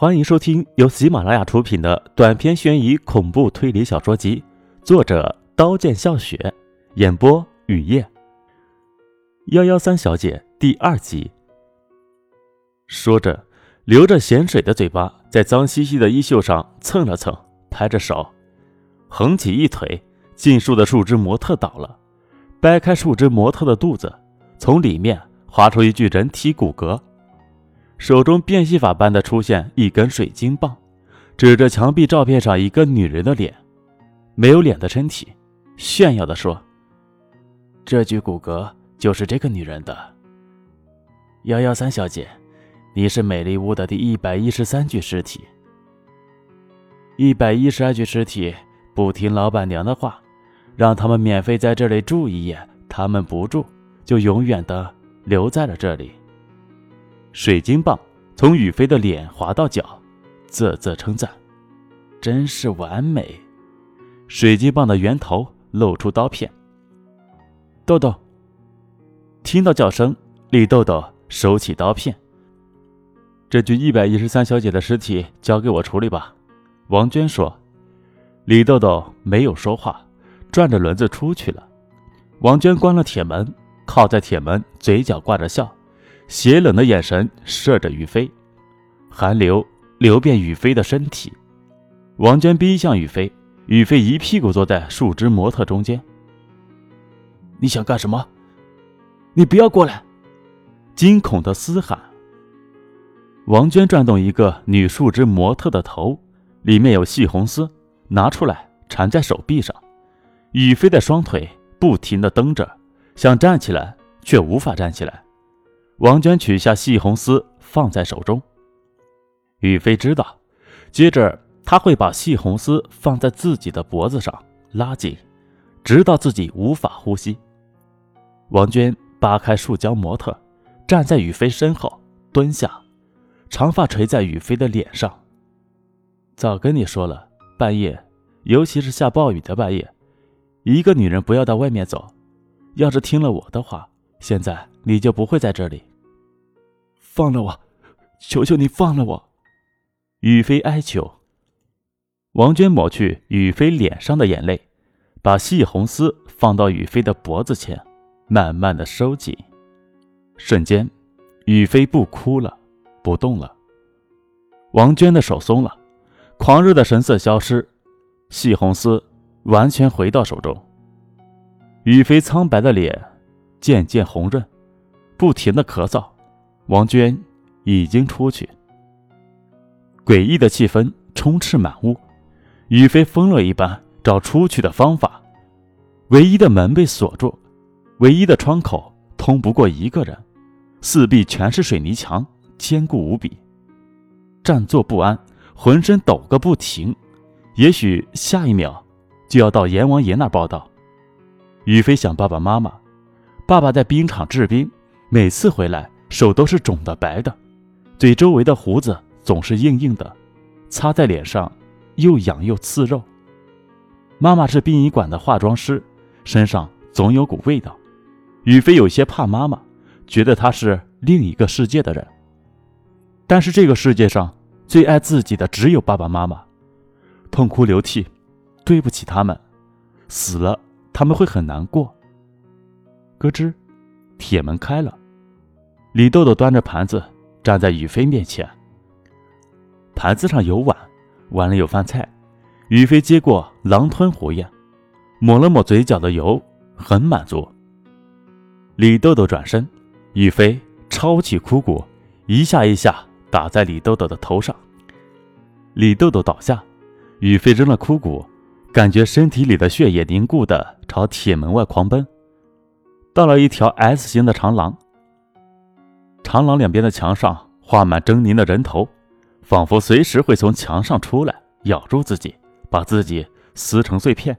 欢迎收听由喜马拉雅出品的短篇悬疑恐怖推理小说集，作者刀剑笑雪，演播雨夜。幺幺三小姐第二集。说着，流着咸水的嘴巴在脏兮兮的衣袖上蹭了蹭，拍着手，横起一腿，尽树的树枝模特倒了，掰开树枝模特的肚子，从里面划出一具人体骨骼。手中变戏法般的出现一根水晶棒，指着墙壁照片上一个女人的脸，没有脸的身体，炫耀的说：“这具骨骼就是这个女人的。幺幺三小姐，你是美丽屋的第一百一十三具尸体。一百一十二具尸体不听老板娘的话，让他们免费在这里住一夜，他们不住，就永远的留在了这里。”水晶棒从雨飞的脸滑到脚，啧啧称赞：“真是完美。”水晶棒的源头露出刀片。豆豆听到叫声，李豆豆收起刀片。这具一百一十三小姐的尸体交给我处理吧。”王娟说。李豆豆没有说话，转着轮子出去了。王娟关了铁门，靠在铁门，嘴角挂着笑。邪冷的眼神射着于飞，寒流流遍于飞的身体。王娟逼向于飞，于飞一屁股坐在树枝模特中间。你想干什么？你不要过来！惊恐的嘶喊。王娟转动一个女树枝模特的头，里面有细红丝，拿出来缠在手臂上。雨飞的双腿不停的蹬着，想站起来，却无法站起来。王娟取下细红丝，放在手中。雨飞知道，接着他会把细红丝放在自己的脖子上，拉紧，直到自己无法呼吸。王娟扒开塑胶模特，站在雨飞身后，蹲下，长发垂在雨飞的脸上。早跟你说了，半夜，尤其是下暴雨的半夜，一个女人不要到外面走。要是听了我的话，现在你就不会在这里。放了我，求求你放了我！雨飞哀求。王娟抹去雨飞脸上的眼泪，把细红丝放到雨飞的脖子前，慢慢的收紧。瞬间，雨飞不哭了，不动了。王娟的手松了，狂热的神色消失，细红丝完全回到手中。雨飞苍白的脸渐渐红润，不停的咳嗽。王娟已经出去，诡异的气氛充斥满屋。雨飞疯了一般找出去的方法，唯一的门被锁住，唯一的窗口通不过一个人，四壁全是水泥墙，坚固无比。站坐不安，浑身抖个不停，也许下一秒就要到阎王爷那报道。雨飞想爸爸妈妈，爸爸在冰场制冰，每次回来。手都是肿的白的，嘴周围的胡子总是硬硬的，擦在脸上又痒又刺肉。妈妈是殡仪馆的化妆师，身上总有股味道。雨飞有些怕妈妈，觉得她是另一个世界的人。但是这个世界上最爱自己的只有爸爸妈妈，痛哭流涕，对不起他们，死了他们会很难过。咯吱，铁门开了。李豆豆端着盘子站在雨飞面前，盘子上有碗，碗里有饭菜。雨飞接过，狼吞虎咽，抹了抹嘴角的油，很满足。李豆豆转身，雨飞抄起枯骨，一下一下打在李豆豆的头上。李豆豆倒下，雨飞扔了枯骨，感觉身体里的血液凝固的朝铁门外狂奔，到了一条 S 型的长廊。长廊两边的墙上画满狰狞的人头，仿佛随时会从墙上出来咬住自己，把自己撕成碎片。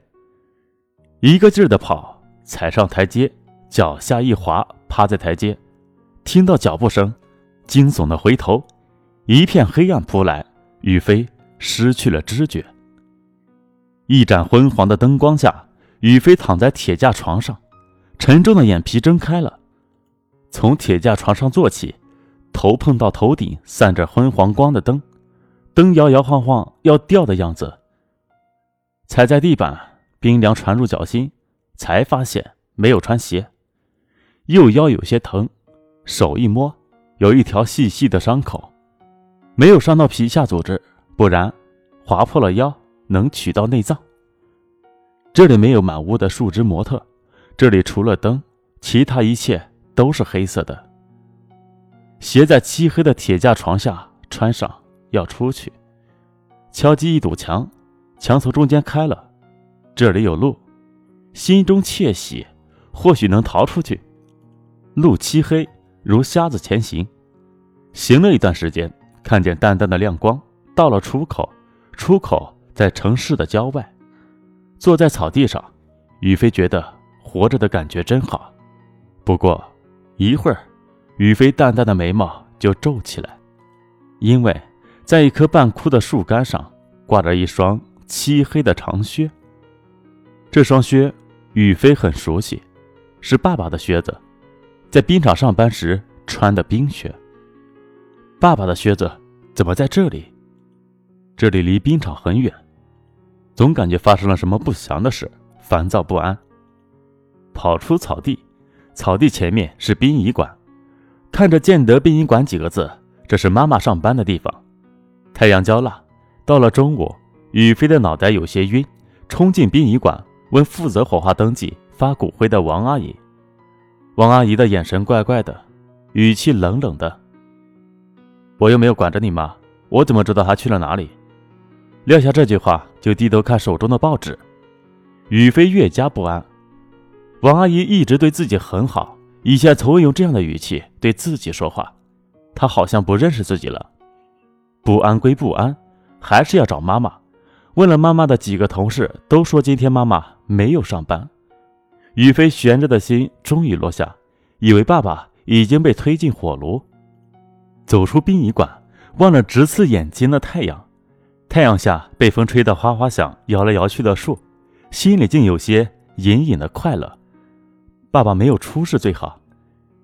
一个劲儿的跑，踩上台阶，脚下一滑，趴在台阶，听到脚步声，惊悚的回头，一片黑暗扑来，雨飞失去了知觉。一盏昏黄的灯光下，雨飞躺在铁架床上，沉重的眼皮睁开了。从铁架床上坐起，头碰到头顶散着昏黄光的灯，灯摇摇晃晃要掉的样子。踩在地板，冰凉传入脚心，才发现没有穿鞋，右腰有些疼，手一摸，有一条细细的伤口，没有伤到皮下组织，不然划破了腰能取到内脏。这里没有满屋的树枝模特，这里除了灯，其他一切都是黑色的。斜在漆黑的铁架床下穿上，要出去，敲击一堵墙，墙从中间开了，这里有路，心中窃喜，或许能逃出去。路漆黑，如瞎子前行，行了一段时间，看见淡淡的亮光，到了出口，出口在城市的郊外。坐在草地上，宇飞觉得活着的感觉真好。不过，一会儿，宇飞淡淡的眉毛就皱起来，因为在一棵半枯的树干上挂着一双漆黑的长靴。这双靴，宇飞很熟悉，是爸爸的靴子，在冰场上班时穿的冰靴。爸爸的靴子怎么在这里？这里离冰场很远。总感觉发生了什么不祥的事，烦躁不安。跑出草地，草地前面是殡仪馆，看着“建德殡仪馆”几个字，这是妈妈上班的地方。太阳焦辣，到了中午，宇飞的脑袋有些晕，冲进殡仪馆，问负责火化登记、发骨灰的王阿姨。王阿姨的眼神怪怪的，语气冷冷的：“我又没有管着你妈，我怎么知道她去了哪里？”撂下这句话，就低头看手中的报纸。宇飞越加不安。王阿姨一直对自己很好，以前从未用这样的语气对自己说话。她好像不认识自己了。不安归不安，还是要找妈妈。问了妈妈的几个同事，都说今天妈妈没有上班。宇飞悬着的心终于落下，以为爸爸已经被推进火炉。走出殡仪馆，望着直刺眼睛的太阳。太阳下被风吹得哗哗响、摇来摇去的树，心里竟有些隐隐的快乐。爸爸没有出事最好，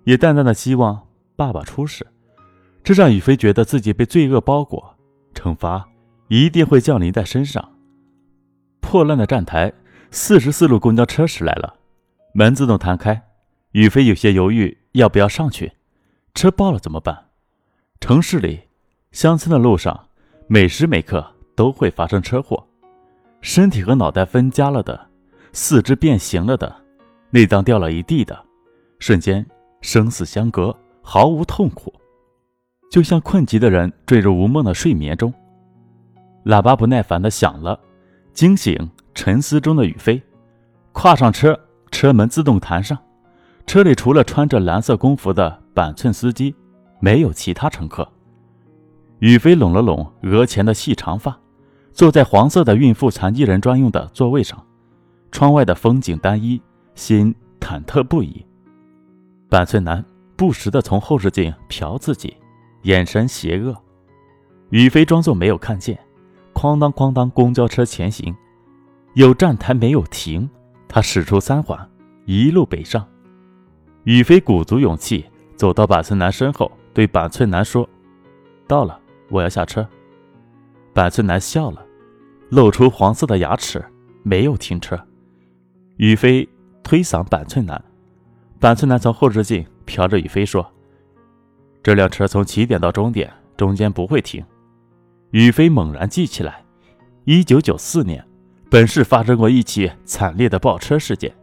也淡淡的希望爸爸出事。这让宇飞觉得自己被罪恶包裹，惩罚一定会降临在身上。破烂的站台，四十四路公交车驶来了，门自动弹开。宇飞有些犹豫，要不要上去？车爆了怎么办？城市里，乡村的路上，每时每刻。都会发生车祸，身体和脑袋分家了的，四肢变形了的，内脏掉了一地的，瞬间生死相隔，毫无痛苦，就像困极的人坠入无梦的睡眠中。喇叭不耐烦地响了，惊醒沉思中的宇飞，跨上车，车门自动弹上，车里除了穿着蓝色工服的板寸司机，没有其他乘客。宇飞拢了拢额前的细长发。坐在黄色的孕妇、残疾人专用的座位上，窗外的风景单一，心忐忑不已。板寸男不时地从后视镜瞟自己，眼神邪恶。宇飞装作没有看见，哐当哐当，公交车前行，有站台没有停，他驶出三环，一路北上。宇飞鼓足勇气走到板寸男身后，对板寸男说：“到了，我要下车。”板寸男笑了。露出黄色的牙齿，没有停车。宇飞推搡板寸男，板寸男从后视镜瞟着宇飞说：“这辆车从起点到终点中间不会停。”宇飞猛然记起来，一九九四年，本市发生过一起惨烈的爆车事件，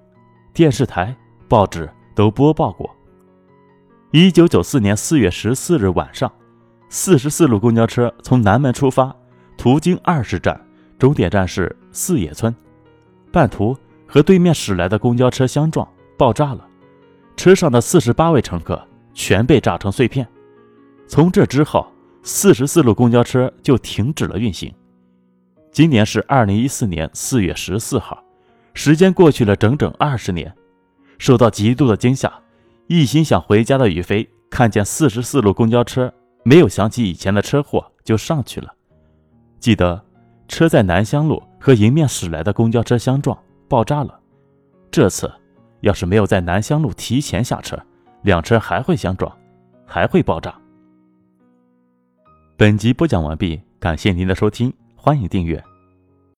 电视台、报纸都播报过。一九九四年四月十四日晚上，四十四路公交车从南门出发，途经二十站。终点站是四野村，半途和对面驶来的公交车相撞，爆炸了。车上的四十八位乘客全被炸成碎片。从这之后，四十四路公交车就停止了运行。今年是二零一四年四月十四号，时间过去了整整二十年。受到极度的惊吓，一心想回家的宇飞看见四十四路公交车，没有想起以前的车祸，就上去了。记得。车在南香路和迎面驶来的公交车相撞，爆炸了。这次要是没有在南香路提前下车，两车还会相撞，还会爆炸。本集播讲完毕，感谢您的收听，欢迎订阅。